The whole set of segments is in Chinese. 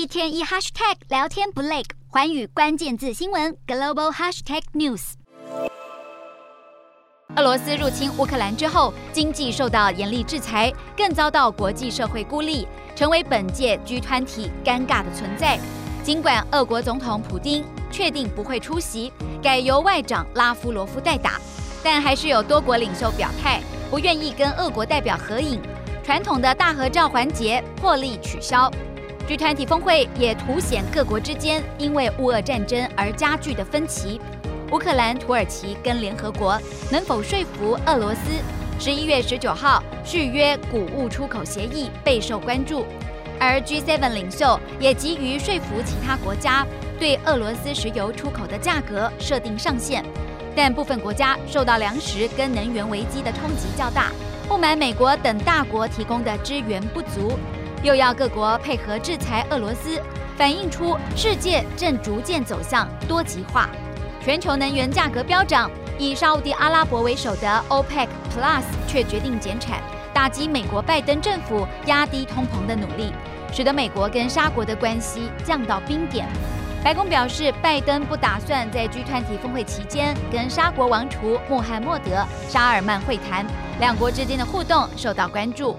一天一 hashtag 聊天不累，寰宇关键字新闻 global hashtag news。俄罗斯入侵乌克兰之后，经济受到严厉制裁，更遭到国际社会孤立，成为本届 G 团体尴尬的存在。尽管俄国总统普丁确定不会出席，改由外长拉夫罗夫代打，但还是有多国领袖表态不愿意跟俄国代表合影，传统的大合照环节破例取消。G20 峰会也凸显各国之间因为乌俄战争而加剧的分歧。乌克兰、土耳其跟联合国能否说服俄罗斯？十一月十九号续约谷物出口协议备受关注。而 G7 领袖也急于说服其他国家对俄罗斯石油出口的价格设定上限，但部分国家受到粮食跟能源危机的冲击较大，不满美国等大国提供的支援不足，又要各国配合制裁俄罗斯，反映出世界正逐渐走向多极化，全球能源价格飙涨，以沙乌地阿拉伯为首的 OPEC Plus 却决定减产。打击美国拜登政府压低通膨的努力，使得美国跟沙国的关系降到冰点。白宫表示，拜登不打算在 G20 峰会期间跟沙国王储穆罕默德·沙尔曼会谈，两国之间的互动受到关注。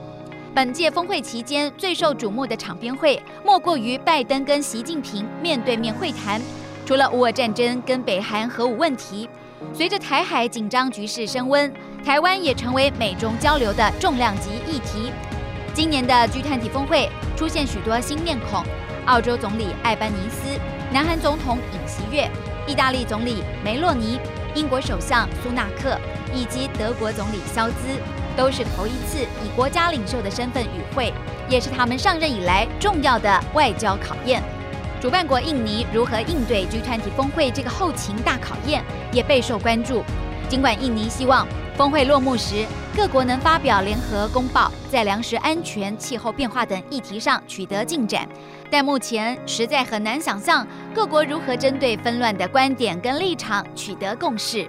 本届峰会期间最受瞩目的场边会，莫过于拜登跟习近平面对面会谈，除了乌俄战争跟北韩核武问题。随着台海紧张局势升温，台湾也成为美中交流的重量级议题。今年的 G20 峰会出现许多新面孔：澳洲总理艾班尼斯、南韩总统尹锡悦、意大利总理梅洛尼、英国首相苏纳克以及德国总理肖兹，都是头一次以国家领袖的身份与会，也是他们上任以来重要的外交考验。主办国印尼如何应对 G20 峰会这个后勤大考验，也备受关注。尽管印尼希望峰会落幕时，各国能发表联合公报，在粮食安全、气候变化等议题上取得进展，但目前实在很难想象各国如何针对纷乱的观点跟立场取得共识。